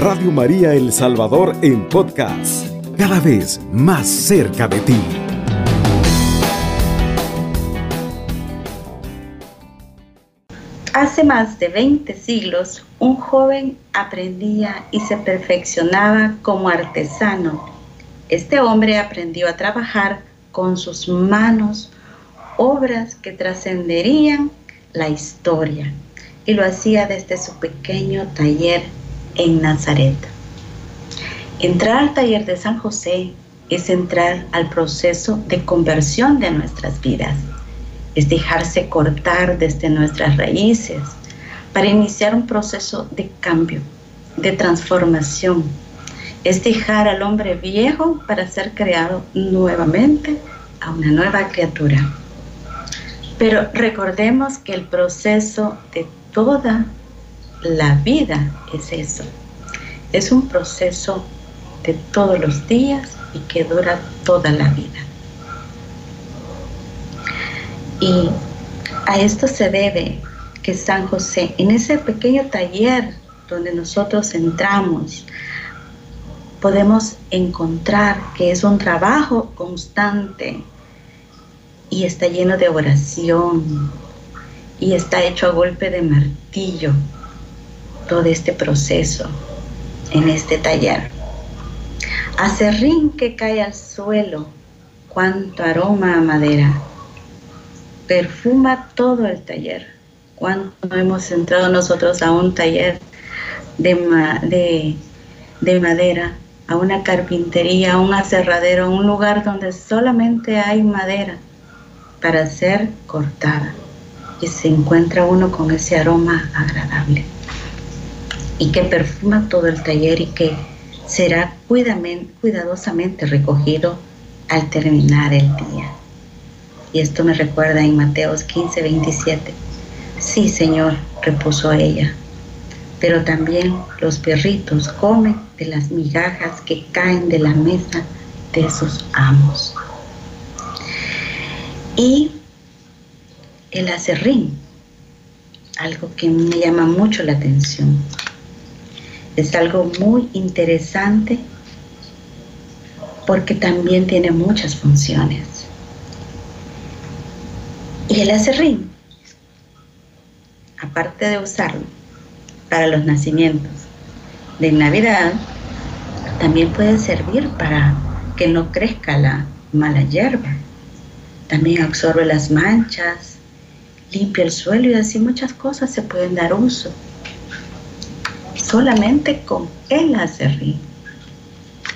Radio María El Salvador en podcast, cada vez más cerca de ti. Hace más de 20 siglos, un joven aprendía y se perfeccionaba como artesano. Este hombre aprendió a trabajar con sus manos obras que trascenderían la historia y lo hacía desde su pequeño taller en Nazaret. Entrar al taller de San José es entrar al proceso de conversión de nuestras vidas, es dejarse cortar desde nuestras raíces para iniciar un proceso de cambio, de transformación. Es dejar al hombre viejo para ser creado nuevamente a una nueva criatura. Pero recordemos que el proceso de toda la vida es eso. Es un proceso de todos los días y que dura toda la vida. Y a esto se debe que San José, en ese pequeño taller donde nosotros entramos, podemos encontrar que es un trabajo constante y está lleno de oración y está hecho a golpe de martillo todo este proceso en este taller. Acerrín que cae al suelo, cuánto aroma a madera. Perfuma todo el taller. Cuánto hemos entrado nosotros a un taller de, de, de madera, a una carpintería, a un aserradero, a un lugar donde solamente hay madera para ser cortada y se encuentra uno con ese aroma agradable y que perfuma todo el taller y que será cuidadosamente recogido al terminar el día. Y esto me recuerda en Mateos 15, 27. Sí, Señor, repuso ella, pero también los perritos comen de las migajas que caen de la mesa de sus amos y el acerrín, algo que me llama mucho la atención. Es algo muy interesante porque también tiene muchas funciones. Y el acerrín, aparte de usarlo para los nacimientos de Navidad, también puede servir para que no crezca la mala hierba también absorbe las manchas, limpia el suelo y así muchas cosas se pueden dar uso. Solamente con el acerrín.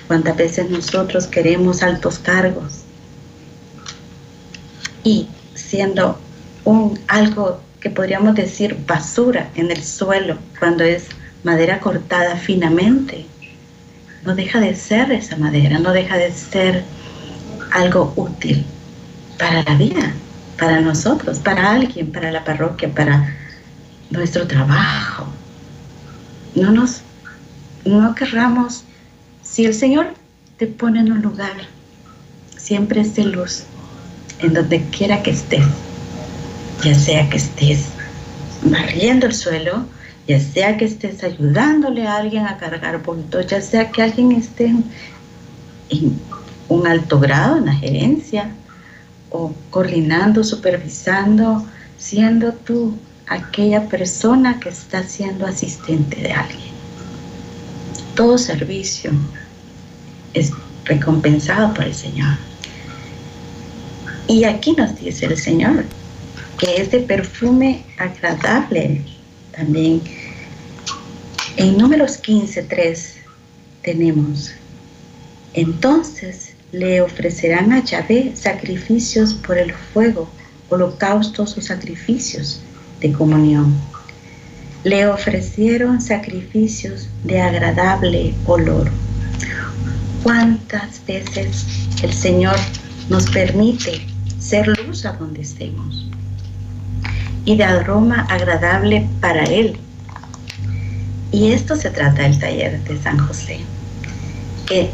Cuántas veces nosotros queremos altos cargos y siendo un algo que podríamos decir basura en el suelo cuando es madera cortada finamente, no deja de ser esa madera, no deja de ser algo útil para la vida, para nosotros, para alguien, para la parroquia, para nuestro trabajo. No nos, no querramos, si el Señor te pone en un lugar, siempre es de luz, en donde quiera que estés, ya sea que estés barriendo el suelo, ya sea que estés ayudándole a alguien a cargar bultos, ya sea que alguien esté en un alto grado en la gerencia, o coordinando, supervisando, siendo tú aquella persona que está siendo asistente de alguien. Todo servicio es recompensado por el Señor. Y aquí nos dice el Señor que es de perfume agradable también. En números 15.3 tenemos, entonces le ofrecerán a Yahvé sacrificios por el fuego, holocaustos o sacrificios de comunión. Le ofrecieron sacrificios de agradable olor. ¿Cuántas veces el Señor nos permite ser luz a donde estemos? Y de aroma agradable para Él. Y esto se trata del taller de San José, que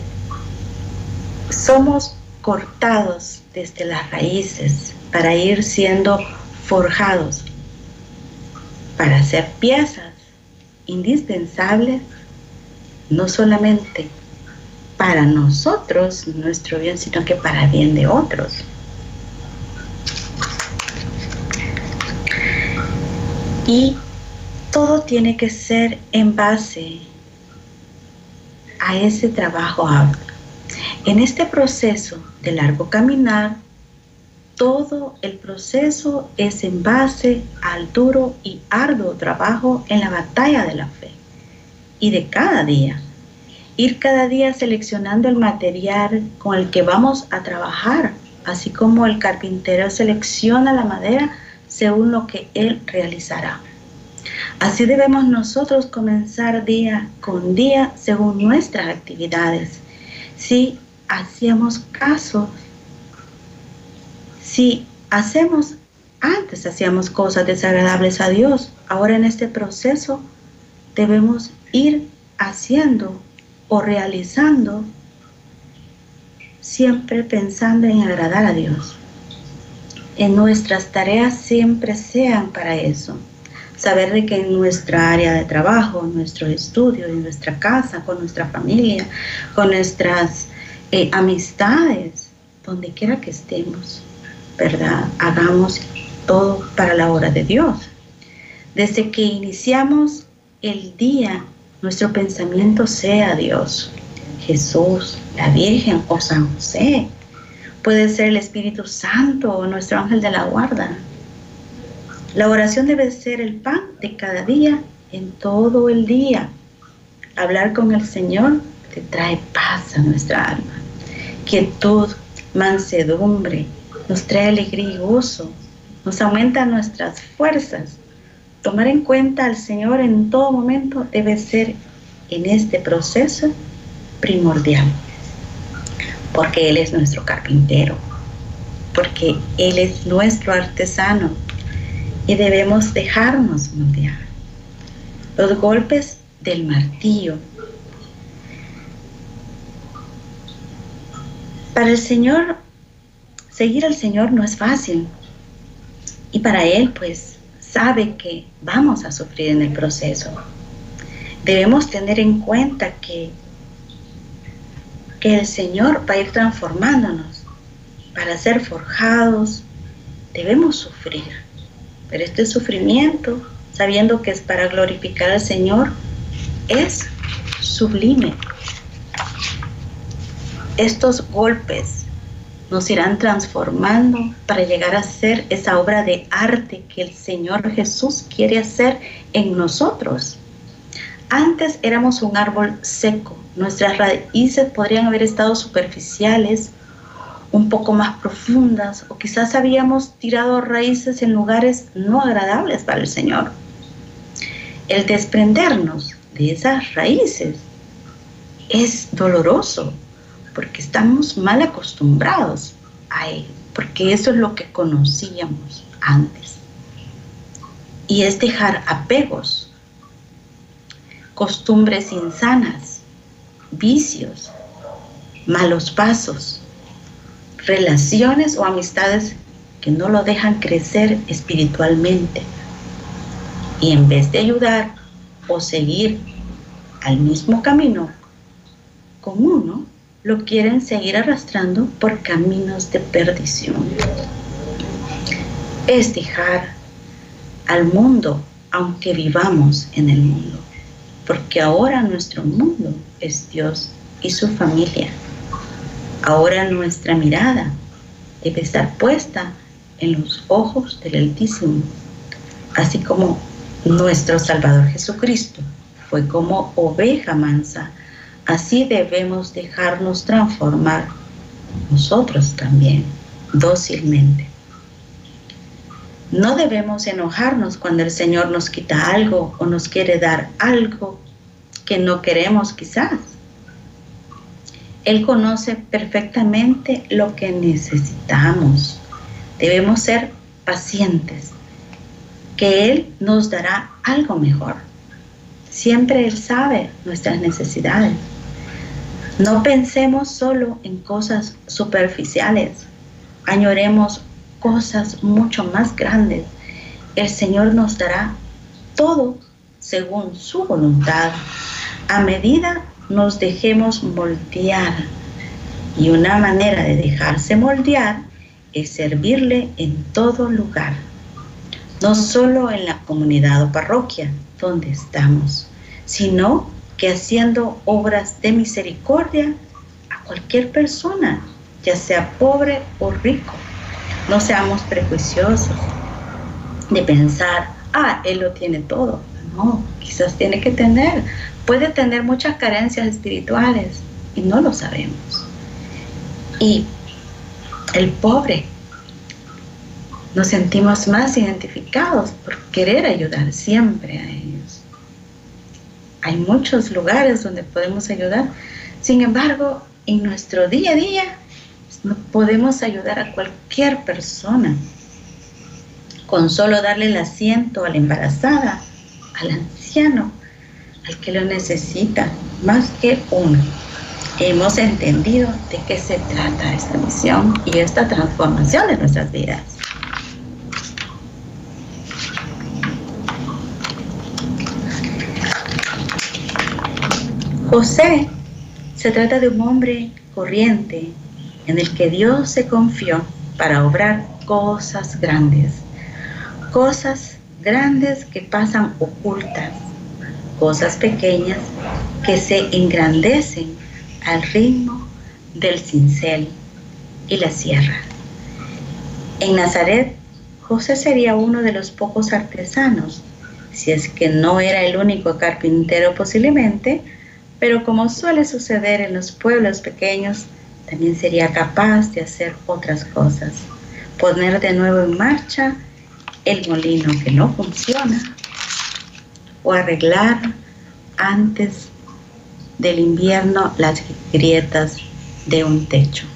somos cortados desde las raíces para ir siendo forjados, para ser piezas indispensables no solamente para nosotros, nuestro bien, sino que para bien de otros. Y todo tiene que ser en base a ese trabajo En este proceso de largo caminar, todo el proceso es en base al duro y arduo trabajo en la batalla de la fe y de cada día. Ir cada día seleccionando el material con el que vamos a trabajar, así como el carpintero selecciona la madera según lo que él realizará. Así debemos nosotros comenzar día con día según nuestras actividades. Si hacíamos caso, si hacemos, antes hacíamos cosas desagradables a Dios, ahora en este proceso debemos ir haciendo o realizando siempre pensando en agradar a Dios. En nuestras tareas siempre sean para eso. Saber de que en nuestra área de trabajo, en nuestro estudio, en nuestra casa, con nuestra familia, con nuestras eh, amistades, donde quiera que estemos, ¿verdad? Hagamos todo para la obra de Dios. Desde que iniciamos el día nuestro pensamiento sea Dios, Jesús, la Virgen o San José. Puede ser el Espíritu Santo o nuestro ángel de la guarda. La oración debe ser el pan de cada día en todo el día. Hablar con el Señor te trae paz a nuestra alma. Quietud, mansedumbre, nos trae alegría y gozo, nos aumenta nuestras fuerzas Tomar en cuenta al Señor en todo momento debe ser en este proceso primordial, porque Él es nuestro carpintero, porque Él es nuestro artesano y debemos dejarnos moldear. Los golpes del martillo. Para el Señor, seguir al Señor no es fácil. Y para Él, pues, sabe que vamos a sufrir en el proceso. Debemos tener en cuenta que, que el Señor va a ir transformándonos. Para ser forjados debemos sufrir. Pero este sufrimiento, sabiendo que es para glorificar al Señor, es sublime. Estos golpes nos irán transformando para llegar a ser esa obra de arte que el Señor Jesús quiere hacer en nosotros. Antes éramos un árbol seco, nuestras raíces podrían haber estado superficiales, un poco más profundas, o quizás habíamos tirado raíces en lugares no agradables para el Señor. El desprendernos de esas raíces es doloroso, porque estamos mal acostumbrados a él, porque eso es lo que conocíamos antes. Y es dejar apegos, costumbres insanas, vicios, malos pasos, relaciones o amistades que no lo dejan crecer espiritualmente. Y en vez de ayudar o seguir al mismo camino con uno, lo quieren seguir arrastrando por caminos de perdición. Es dejar al mundo aunque vivamos en el mundo, porque ahora nuestro mundo es Dios y su familia. Ahora nuestra mirada debe estar puesta en los ojos del Altísimo, así como nuestro Salvador Jesucristo fue como oveja mansa Así debemos dejarnos transformar nosotros también, dócilmente. No debemos enojarnos cuando el Señor nos quita algo o nos quiere dar algo que no queremos quizás. Él conoce perfectamente lo que necesitamos. Debemos ser pacientes, que Él nos dará algo mejor. Siempre Él sabe nuestras necesidades. No pensemos solo en cosas superficiales, añoremos cosas mucho más grandes. El Señor nos dará todo según su voluntad, a medida nos dejemos moldear. Y una manera de dejarse moldear es servirle en todo lugar, no solo en la comunidad o parroquia donde estamos, sino que haciendo obras de misericordia a cualquier persona, ya sea pobre o rico. No seamos prejuiciosos de pensar, ah, él lo tiene todo. No, quizás tiene que tener, puede tener muchas carencias espirituales y no lo sabemos. Y el pobre, nos sentimos más identificados por querer ayudar siempre a ellos. Hay muchos lugares donde podemos ayudar, sin embargo, en nuestro día a día podemos ayudar a cualquier persona con solo darle el asiento a la embarazada, al anciano, al que lo necesita, más que uno. Hemos entendido de qué se trata esta misión y esta transformación de nuestras vidas. José se trata de un hombre corriente en el que Dios se confió para obrar cosas grandes cosas grandes que pasan ocultas, cosas pequeñas que se engrandecen al ritmo del cincel y la sierra. En Nazaret, José sería uno de los pocos artesanos, si es que no era el único carpintero posiblemente, pero como suele suceder en los pueblos pequeños, también sería capaz de hacer otras cosas, poner de nuevo en marcha el molino que no funciona o arreglar antes del invierno las grietas de un techo.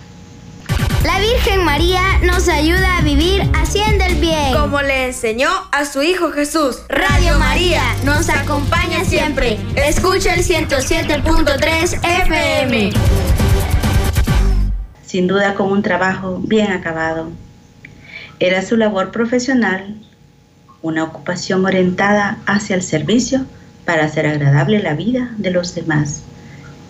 La Virgen María nos ayuda a vivir haciendo el bien. Como le enseñó a su Hijo Jesús. Radio María nos acompaña siempre. Escucha el 107.3 FM. Sin duda con un trabajo bien acabado era su labor profesional, una ocupación orientada hacia el servicio para hacer agradable la vida de los demás,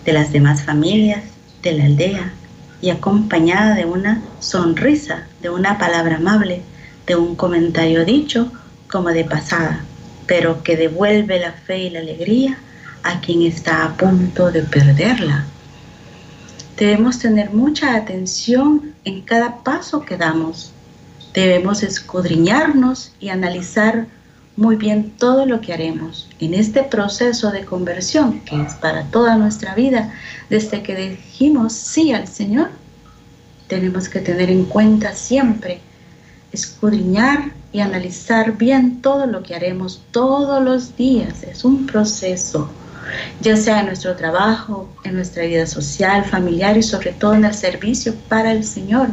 de las demás familias, de la aldea, y acompañada de una sonrisa, de una palabra amable, de un comentario dicho como de pasada, pero que devuelve la fe y la alegría a quien está a punto de perderla. Debemos tener mucha atención en cada paso que damos Debemos escudriñarnos y analizar muy bien todo lo que haremos en este proceso de conversión que es para toda nuestra vida. Desde que dijimos sí al Señor, tenemos que tener en cuenta siempre escudriñar y analizar bien todo lo que haremos todos los días. Es un proceso, ya sea en nuestro trabajo, en nuestra vida social, familiar y sobre todo en el servicio para el Señor.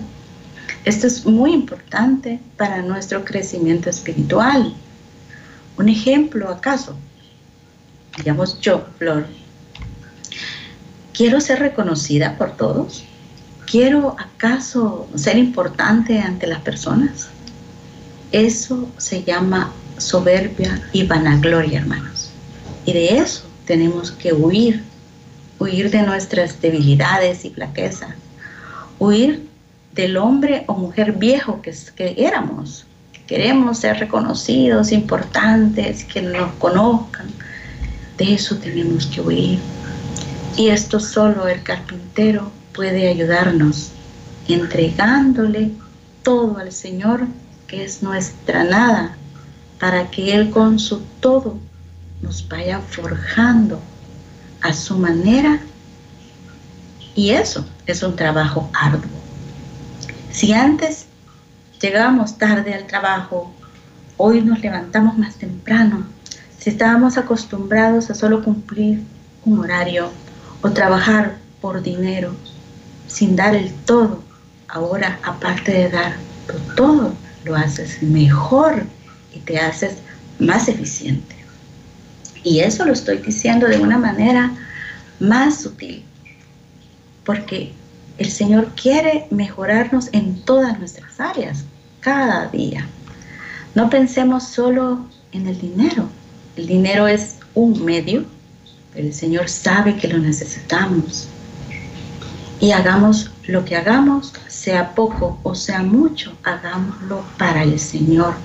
Esto es muy importante para nuestro crecimiento espiritual. Un ejemplo, acaso, digamos yo, Flor, quiero ser reconocida por todos. ¿Quiero acaso ser importante ante las personas? Eso se llama soberbia y vanagloria, hermanos. Y de eso tenemos que huir, huir de nuestras debilidades y flaquezas, huir del hombre o mujer viejo que, que éramos. Queremos ser reconocidos, importantes, que nos conozcan. De eso tenemos que huir. Y esto solo el carpintero puede ayudarnos, entregándole todo al Señor, que es nuestra nada, para que Él con su todo nos vaya forjando a su manera. Y eso es un trabajo arduo. Si antes llegábamos tarde al trabajo, hoy nos levantamos más temprano. Si estábamos acostumbrados a solo cumplir un horario o trabajar por dinero sin dar el todo, ahora aparte de dar todo, lo haces mejor y te haces más eficiente. Y eso lo estoy diciendo de una manera más sutil, porque el Señor quiere mejorarnos en todas nuestras áreas, cada día. No pensemos solo en el dinero. El dinero es un medio, pero el Señor sabe que lo necesitamos. Y hagamos lo que hagamos, sea poco o sea mucho, hagámoslo para el Señor,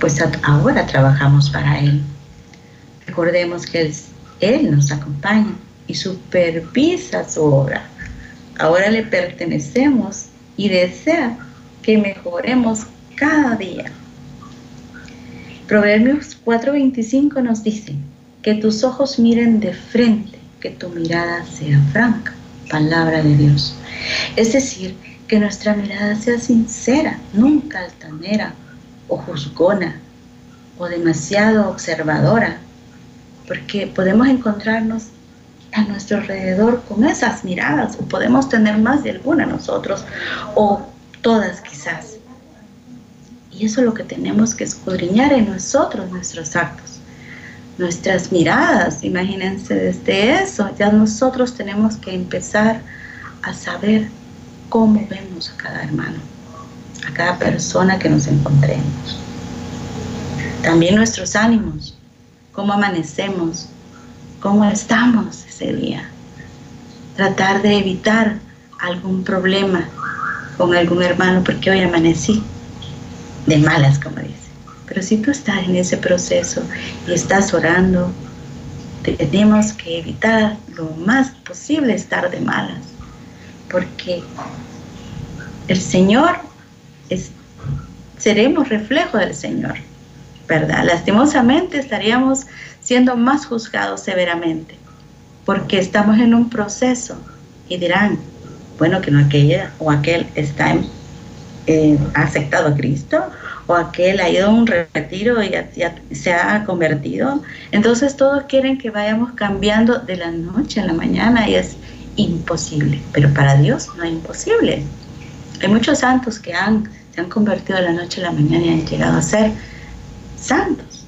pues ahora trabajamos para Él. Recordemos que Él nos acompaña y supervisa su obra. Ahora le pertenecemos y desea que mejoremos cada día. Proverbios 4:25 nos dice, que tus ojos miren de frente, que tu mirada sea franca, palabra de Dios. Es decir, que nuestra mirada sea sincera, nunca altanera o juzgona o demasiado observadora, porque podemos encontrarnos a nuestro alrededor con esas miradas, o podemos tener más de alguna nosotros, o todas quizás. Y eso es lo que tenemos que escudriñar en nosotros, nuestros actos, nuestras miradas. Imagínense desde eso, ya nosotros tenemos que empezar a saber cómo vemos a cada hermano, a cada persona que nos encontremos. También nuestros ánimos, cómo amanecemos, cómo estamos ese día. Tratar de evitar algún problema con algún hermano porque hoy amanecí de malas, como dice. Pero si tú estás en ese proceso y estás orando, tenemos que evitar lo más posible estar de malas, porque el Señor es, seremos reflejo del Señor, ¿verdad? Lastimosamente estaríamos siendo más juzgados severamente, porque estamos en un proceso y dirán, bueno, que no aquella o aquel está eh, aceptado a Cristo o aquel ha ido a un retiro y se ha convertido. Entonces todos quieren que vayamos cambiando de la noche a la mañana y es imposible, pero para Dios no es imposible. Hay muchos santos que han, se han convertido de la noche a la mañana y han llegado a ser santos,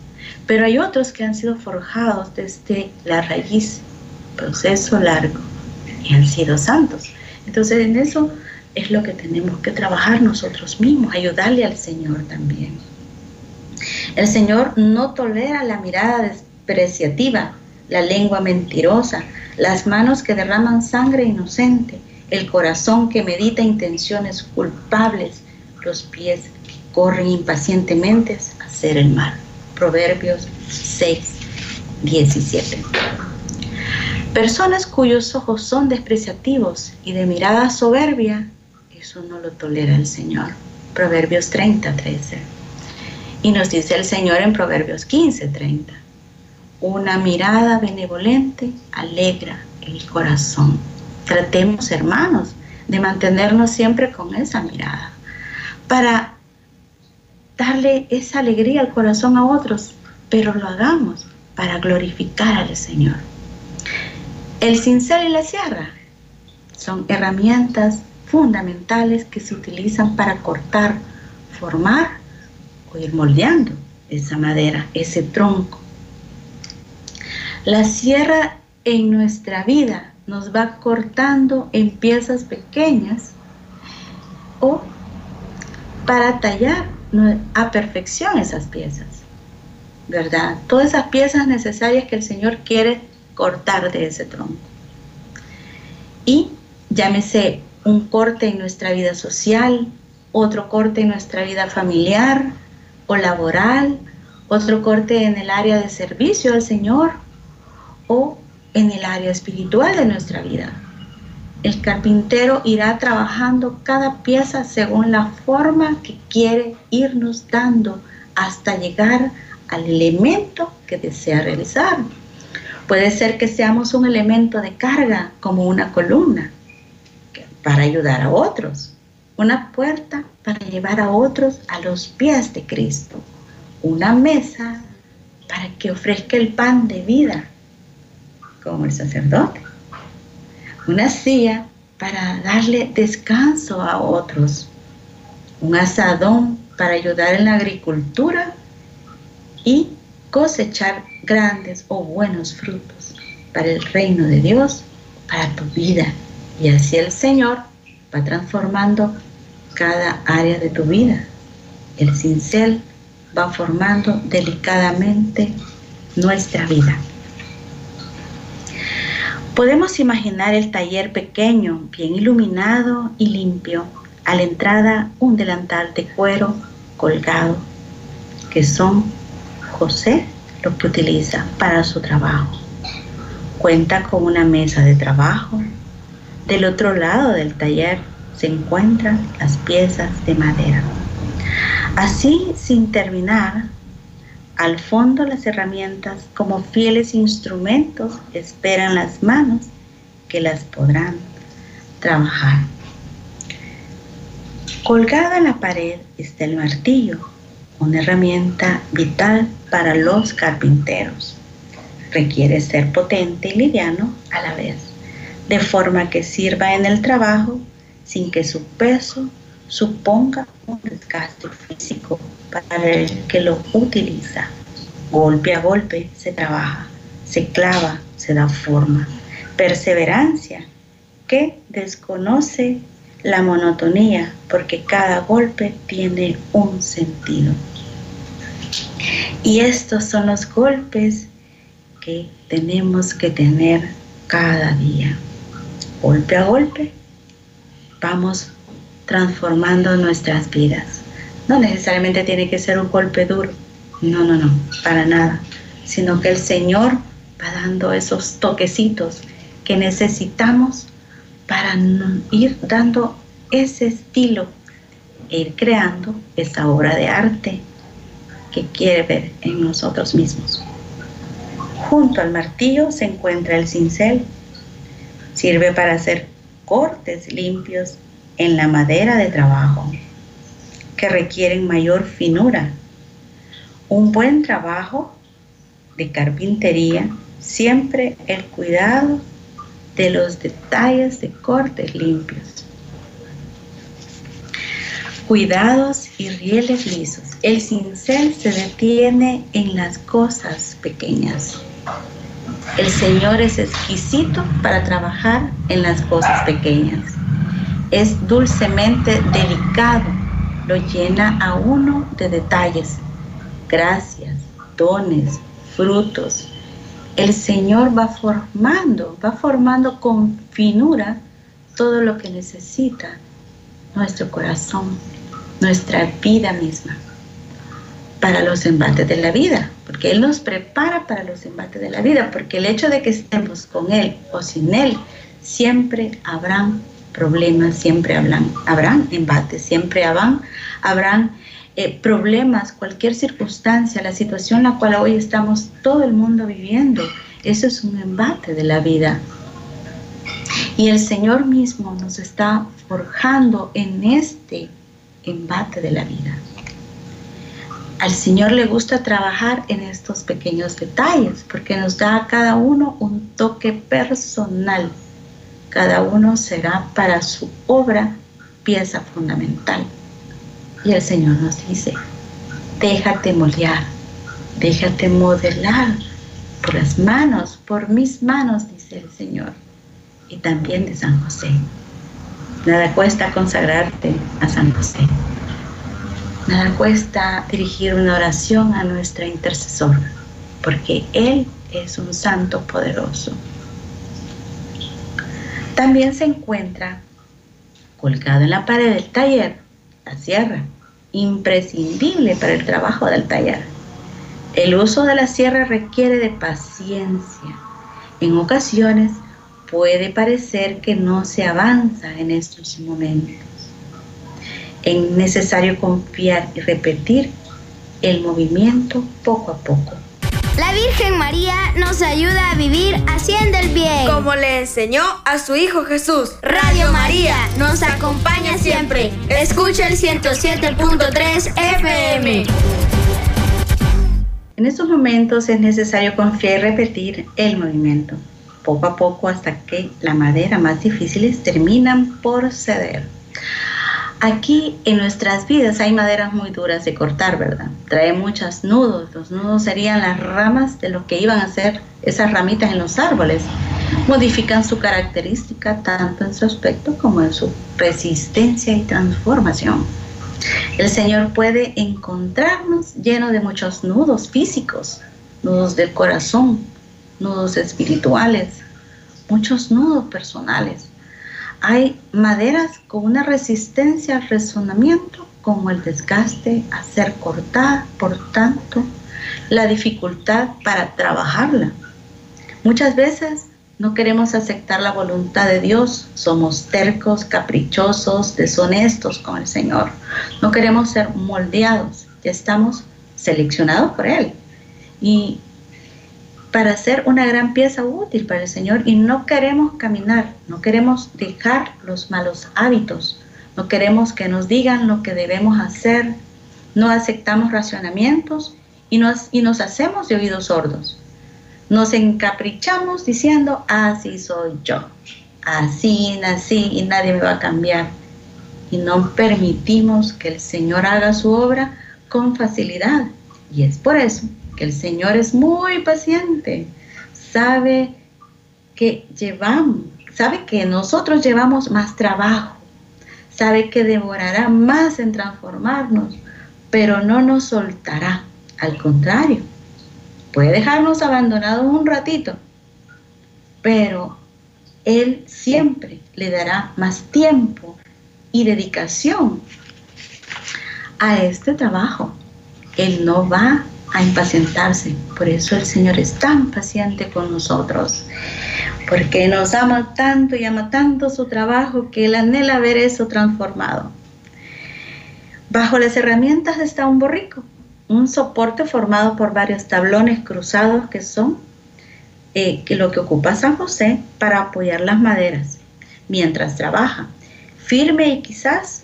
pero hay otros que han sido forjados desde la raíz, proceso largo, y han sido santos. Entonces en eso es lo que tenemos que trabajar nosotros mismos, ayudarle al Señor también. El Señor no tolera la mirada despreciativa, la lengua mentirosa, las manos que derraman sangre inocente, el corazón que medita intenciones culpables, los pies que corren impacientemente a hacer el mal. Proverbios 6, 17. Personas cuyos ojos son despreciativos y de mirada soberbia eso no lo tolera el Señor. Proverbios 30, 13. Y nos dice el Señor en Proverbios 15, 30. Una mirada benevolente alegra el corazón. Tratemos, hermanos, de mantenernos siempre con esa mirada para darle esa alegría al corazón a otros, pero lo hagamos para glorificar al Señor. El cincel y la sierra son herramientas fundamentales que se utilizan para cortar, formar o ir moldeando esa madera, ese tronco. La sierra en nuestra vida nos va cortando en piezas pequeñas o para tallar a perfección esas piezas, ¿verdad? Todas esas piezas necesarias que el Señor quiere cortar de ese tronco. Y llámese un corte en nuestra vida social, otro corte en nuestra vida familiar o laboral, otro corte en el área de servicio al Señor o en el área espiritual de nuestra vida. El carpintero irá trabajando cada pieza según la forma que quiere irnos dando hasta llegar al elemento que desea realizar. Puede ser que seamos un elemento de carga como una columna para ayudar a otros, una puerta para llevar a otros a los pies de Cristo, una mesa para que ofrezca el pan de vida, como el sacerdote, una silla para darle descanso a otros, un asadón para ayudar en la agricultura y cosechar grandes o buenos frutos para el reino de Dios, para tu vida y así el Señor va transformando cada área de tu vida. El cincel va formando delicadamente nuestra vida. Podemos imaginar el taller pequeño, bien iluminado y limpio. A la entrada un delantal de cuero colgado, que son José lo que utiliza para su trabajo. Cuenta con una mesa de trabajo. Del otro lado del taller se encuentran las piezas de madera. Así, sin terminar, al fondo las herramientas como fieles instrumentos esperan las manos que las podrán trabajar. Colgada en la pared está el martillo, una herramienta vital para los carpinteros. Requiere ser potente y liviano a la vez, de forma que sirva en el trabajo sin que su peso suponga un desgaste físico para el que lo utiliza. Golpe a golpe se trabaja, se clava, se da forma. Perseverancia que desconoce la monotonía porque cada golpe tiene un sentido. Y estos son los golpes que tenemos que tener cada día. Golpe a golpe vamos transformando nuestras vidas. No necesariamente tiene que ser un golpe duro, no, no, no, para nada, sino que el Señor va dando esos toquecitos que necesitamos para ir dando ese estilo ir creando esa obra de arte que quiere ver en nosotros mismos. Junto al martillo se encuentra el cincel. Sirve para hacer cortes limpios en la madera de trabajo, que requieren mayor finura. Un buen trabajo de carpintería, siempre el cuidado de los detalles de cortes limpios. Cuidados y rieles lisos. El cincel se detiene en las cosas pequeñas. El Señor es exquisito para trabajar en las cosas pequeñas es dulcemente delicado, lo llena a uno de detalles, gracias, dones, frutos. El Señor va formando, va formando con finura todo lo que necesita nuestro corazón, nuestra vida misma, para los embates de la vida, porque Él nos prepara para los embates de la vida, porque el hecho de que estemos con Él o sin Él, siempre habrán problemas, siempre habrán, habrán embates, siempre habrán, habrán eh, problemas, cualquier circunstancia, la situación en la cual hoy estamos todo el mundo viviendo. Eso es un embate de la vida. Y el Señor mismo nos está forjando en este embate de la vida. Al Señor le gusta trabajar en estos pequeños detalles porque nos da a cada uno un toque personal cada uno será para su obra pieza fundamental. Y el Señor nos dice, déjate moldear, déjate modelar por las manos, por mis manos, dice el Señor, y también de San José. Nada cuesta consagrarte a San José. Nada cuesta dirigir una oración a nuestra intercesor, porque Él es un santo poderoso. También se encuentra colgado en la pared del taller la sierra, imprescindible para el trabajo del taller. El uso de la sierra requiere de paciencia. En ocasiones puede parecer que no se avanza en estos momentos. Es necesario confiar y repetir el movimiento poco a poco. La Virgen María nos ayuda a vivir haciendo el bien. Como le enseñó a su Hijo Jesús. Radio María nos acompaña siempre. Escucha el 107.3 FM. En estos momentos es necesario confiar y repetir el movimiento, poco a poco hasta que la madera más difíciles terminan por ceder. Aquí en nuestras vidas hay maderas muy duras de cortar, ¿verdad? Trae muchos nudos. Los nudos serían las ramas de lo que iban a ser esas ramitas en los árboles. Modifican su característica tanto en su aspecto como en su resistencia y transformación. El Señor puede encontrarnos lleno de muchos nudos físicos, nudos del corazón, nudos espirituales, muchos nudos personales. Hay maderas con una resistencia al resonamiento como el desgaste a ser cortada, por tanto, la dificultad para trabajarla. Muchas veces no queremos aceptar la voluntad de Dios, somos tercos, caprichosos, deshonestos con el Señor. No queremos ser moldeados, ya estamos seleccionados por Él. Y para ser una gran pieza útil para el Señor y no queremos caminar, no queremos dejar los malos hábitos, no queremos que nos digan lo que debemos hacer, no aceptamos racionamientos y nos, hacemos de oídos sordos. Nos encaprichamos diciendo, así soy yo, así nací y nadie me va a cambiar. Y no permitimos que el Señor haga su obra con facilidad. Y es por eso el Señor es muy paciente, sabe que llevamos, sabe que nosotros llevamos más trabajo, sabe que demorará más en transformarnos, pero no nos soltará. Al contrario, puede dejarnos abandonados un ratito, pero Él siempre le dará más tiempo y dedicación a este trabajo. Él no va a impacientarse. Por eso el Señor es tan paciente con nosotros. Porque nos ama tanto y ama tanto su trabajo que Él anhela ver eso transformado. Bajo las herramientas está un borrico, un soporte formado por varios tablones cruzados que son eh, que lo que ocupa San José para apoyar las maderas mientras trabaja. Firme y quizás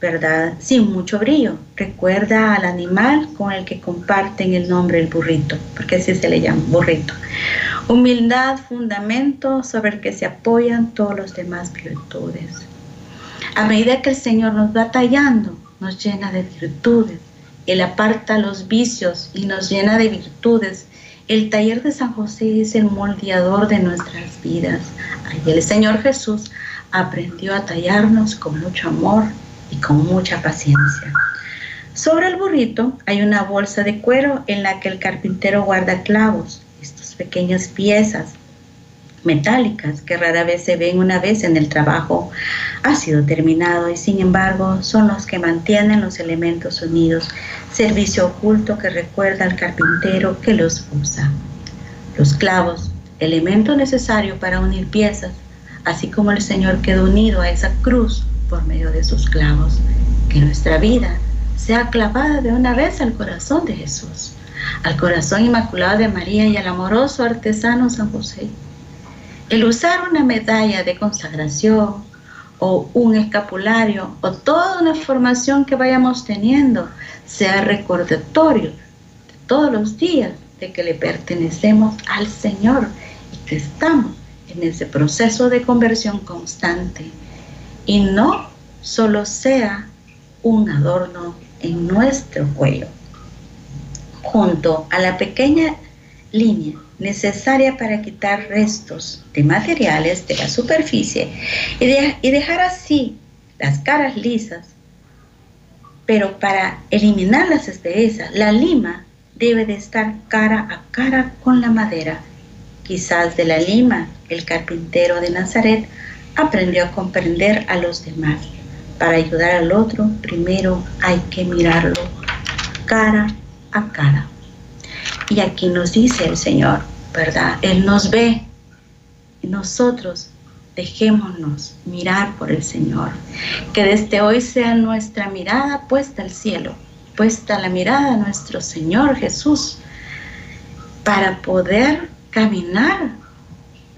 ¿verdad? Sin mucho brillo. Recuerda al animal con el que comparten el nombre el burrito, porque así se le llama burrito. Humildad, fundamento sobre el que se apoyan todos los demás virtudes. A medida que el Señor nos va tallando, nos llena de virtudes. Él aparta los vicios y nos llena de virtudes. El taller de San José es el moldeador de nuestras vidas. Ahí el Señor Jesús aprendió a tallarnos con mucho amor, y con mucha paciencia. Sobre el burrito hay una bolsa de cuero en la que el carpintero guarda clavos, estas pequeñas piezas metálicas que rara vez se ven una vez en el trabajo ha sido terminado y sin embargo son los que mantienen los elementos unidos, servicio oculto que recuerda al carpintero que los usa. Los clavos, elemento necesario para unir piezas, así como el Señor quedó unido a esa cruz por medio de sus clavos, que nuestra vida sea clavada de una vez al corazón de Jesús, al corazón inmaculado de María y al amoroso artesano San José. El usar una medalla de consagración o un escapulario o toda una formación que vayamos teniendo sea recordatorio todos los días de que le pertenecemos al Señor y que estamos en ese proceso de conversión constante y no solo sea un adorno en nuestro cuello. Junto a la pequeña línea necesaria para quitar restos de materiales de la superficie y, dejar así las caras lisas, pero para eliminar las asperezas, la lima debe de estar cara a cara con la madera. Quizás de la lima el carpintero de Nazaret aprendió a comprender a los demás. Para ayudar al otro, primero hay que mirarlo cara a cara. Y aquí nos dice el Señor, ¿verdad? Él nos ve nosotros dejémonos mirar por el Señor. Que desde hoy sea nuestra mirada puesta al cielo, puesta la mirada a nuestro Señor Jesús, para poder caminar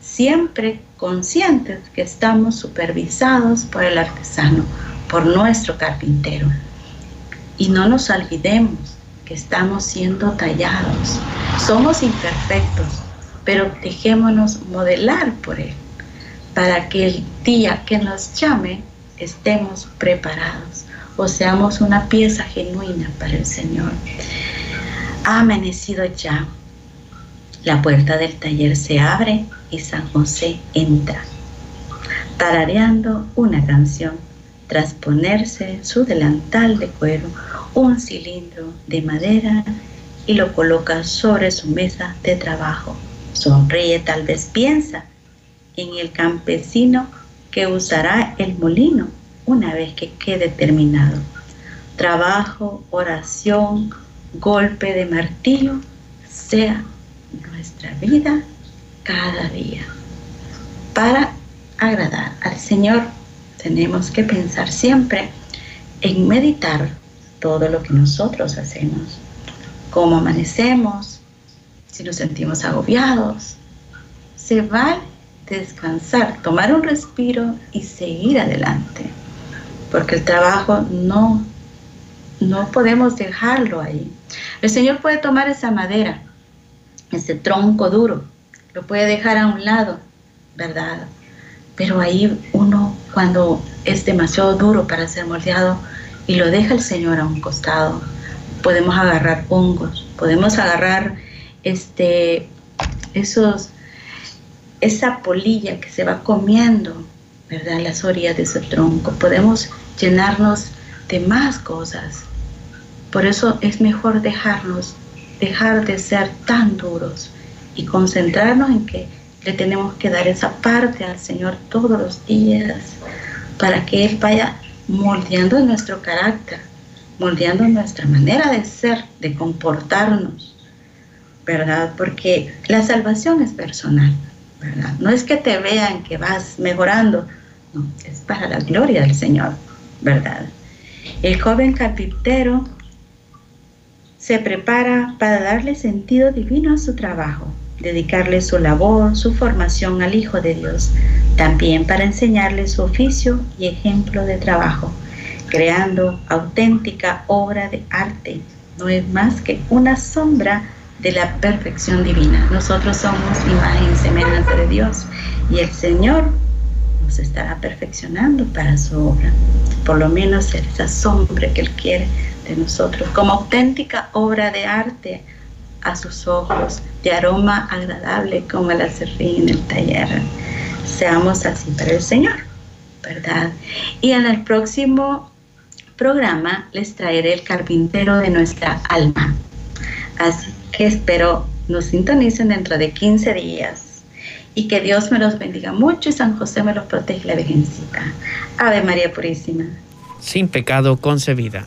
siempre conscientes que estamos supervisados por el artesano, por nuestro carpintero. Y no nos olvidemos que estamos siendo tallados. Somos imperfectos, pero dejémonos modelar por Él, para que el día que nos llame estemos preparados o seamos una pieza genuina para el Señor. Ha amanecido ya. La puerta del taller se abre y San José entra, tarareando una canción tras ponerse su delantal de cuero, un cilindro de madera y lo coloca sobre su mesa de trabajo. Sonríe, tal vez piensa en el campesino que usará el molino una vez que quede terminado. Trabajo, oración, golpe de martillo, sea nuestra vida cada día. Para agradar al Señor tenemos que pensar siempre en meditar todo lo que nosotros hacemos, cómo amanecemos, si nos sentimos agobiados. Se vale descansar, tomar un respiro y seguir adelante, porque el trabajo no, no podemos dejarlo ahí. El Señor puede tomar esa madera, ese tronco duro, lo puede dejar a un lado, ¿verdad? Pero ahí uno, cuando es demasiado duro para ser moldeado y lo deja el Señor a un costado, podemos agarrar hongos, podemos agarrar este, esos, esa polilla que se va comiendo, ¿verdad? Las orillas de ese tronco. Podemos llenarnos de más cosas. Por eso es mejor dejarnos, dejar de ser tan duros y concentrarnos en que le tenemos que dar esa parte al Señor todos los días para que Él vaya moldeando nuestro carácter, moldeando nuestra manera de ser, de comportarnos, ¿verdad? Porque la salvación es personal, ¿verdad? No es que te vean que vas mejorando, no, es para la gloria del Señor, ¿verdad? El joven carpintero se prepara para darle sentido divino a su trabajo, dedicarle su labor, su formación al Hijo de Dios, también para enseñarle su oficio y ejemplo de trabajo, creando auténtica obra de arte. No es más que una sombra de la perfección divina. Nosotros somos imagen y semejanza de Dios y el Señor nos estará perfeccionando para su obra. Por lo menos esa sombra que Él quiere de nosotros, como auténtica obra de arte a sus ojos, de aroma agradable como el acerrín en el taller. Seamos así para el Señor, ¿verdad? Y en el próximo programa les traeré el carpintero de nuestra alma. Así que espero nos sintonicen dentro de 15 días y que Dios me los bendiga mucho y San José me los protege la Virgencita. Ave María Purísima. Sin pecado concebida.